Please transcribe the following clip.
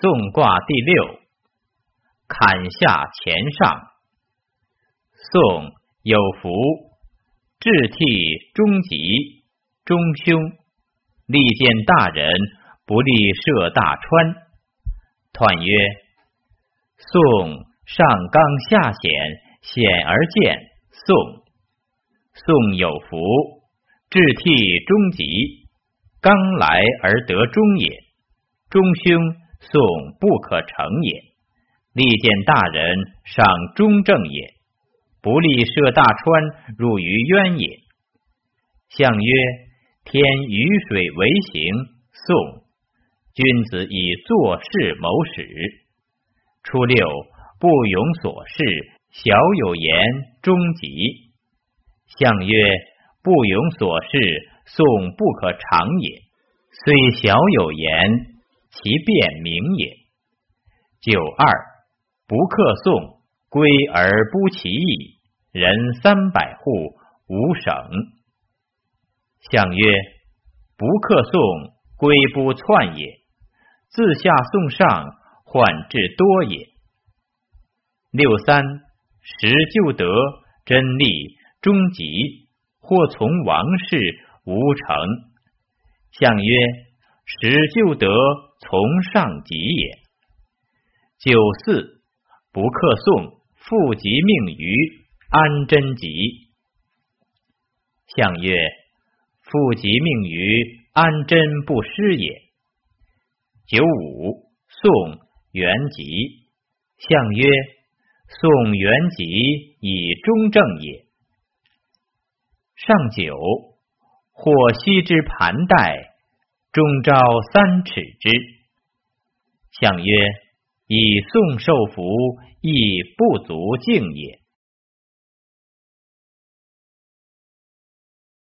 宋卦第六，坎下乾上。宋有福，志替中吉，中凶。利见大人，不利涉大川。彖曰：宋上刚下险，险而见。宋宋有福，志替中吉，刚来而得中也。中凶。宋不可成也，利见大人，赏中正也。不利涉大川，入于渊也。象曰：天雨水为行。宋君子以做事谋始。初六，不庸所事，小有言，终吉。象曰：不庸所事，宋不可长也。虽小有言。其变名也。九二，不克宋，归而不其意，人三百户，无省。相曰：不克宋，归不篡也。自下宋上，患至多也。六三，时就得，真利，终吉，或从王室，无成。相曰：使就得。从上吉也。九四不克宋，复吉命于安贞吉。相曰：复吉命于安贞不失也。九五宋元吉。相曰：宋元吉以中正也。上九或西之盘带。中招三尺之，相曰：以宋受福，亦不足敬也。